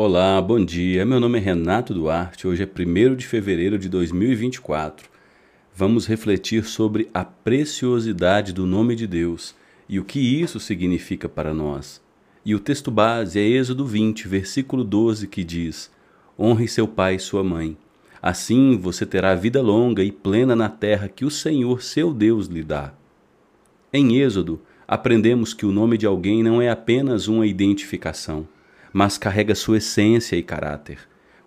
Olá, bom dia. Meu nome é Renato Duarte. Hoje é 1 de fevereiro de 2024. Vamos refletir sobre a preciosidade do nome de Deus e o que isso significa para nós. E o texto base é Êxodo 20, versículo 12, que diz: Honre seu pai e sua mãe. Assim você terá vida longa e plena na terra que o Senhor, seu Deus, lhe dá. Em Êxodo, aprendemos que o nome de alguém não é apenas uma identificação mas carrega sua essência e caráter.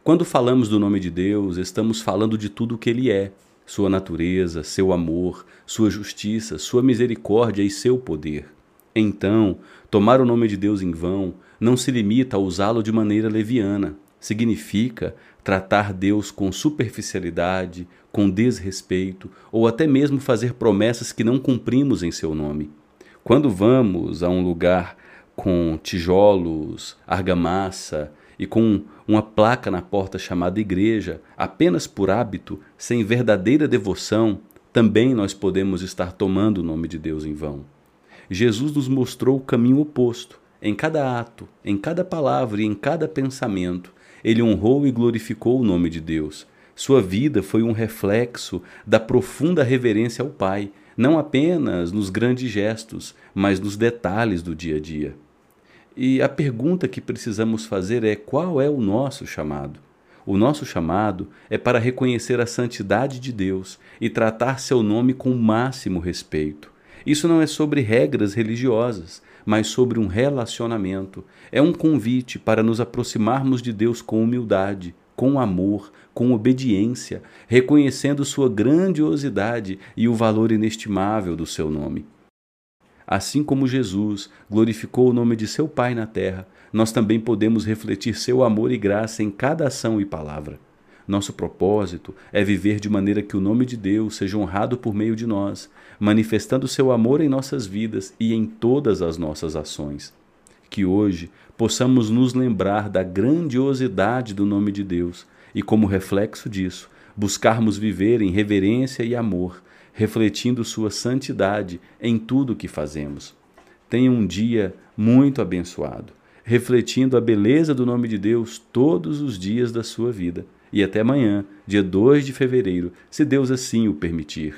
Quando falamos do nome de Deus, estamos falando de tudo o que Ele é: sua natureza, seu amor, sua justiça, sua misericórdia e seu poder. Então, tomar o nome de Deus em vão não se limita a usá-lo de maneira leviana. Significa tratar Deus com superficialidade, com desrespeito ou até mesmo fazer promessas que não cumprimos em seu nome. Quando vamos a um lugar com tijolos, argamassa e com uma placa na porta chamada igreja, apenas por hábito, sem verdadeira devoção, também nós podemos estar tomando o nome de Deus em vão. Jesus nos mostrou o caminho oposto. Em cada ato, em cada palavra e em cada pensamento, ele honrou e glorificou o nome de Deus. Sua vida foi um reflexo da profunda reverência ao Pai, não apenas nos grandes gestos, mas nos detalhes do dia a dia. E a pergunta que precisamos fazer é: qual é o nosso chamado? O nosso chamado é para reconhecer a santidade de Deus e tratar seu nome com o máximo respeito. Isso não é sobre regras religiosas, mas sobre um relacionamento. É um convite para nos aproximarmos de Deus com humildade, com amor, com obediência, reconhecendo sua grandiosidade e o valor inestimável do seu nome. Assim como Jesus glorificou o nome de seu Pai na terra, nós também podemos refletir seu amor e graça em cada ação e palavra. Nosso propósito é viver de maneira que o nome de Deus seja honrado por meio de nós, manifestando seu amor em nossas vidas e em todas as nossas ações. Que hoje possamos nos lembrar da grandiosidade do nome de Deus e, como reflexo disso, buscarmos viver em reverência e amor, refletindo Sua santidade em tudo o que fazemos. Tenha um dia muito abençoado, refletindo a beleza do nome de Deus todos os dias da sua vida. E até amanhã, dia 2 de fevereiro, se Deus assim o permitir.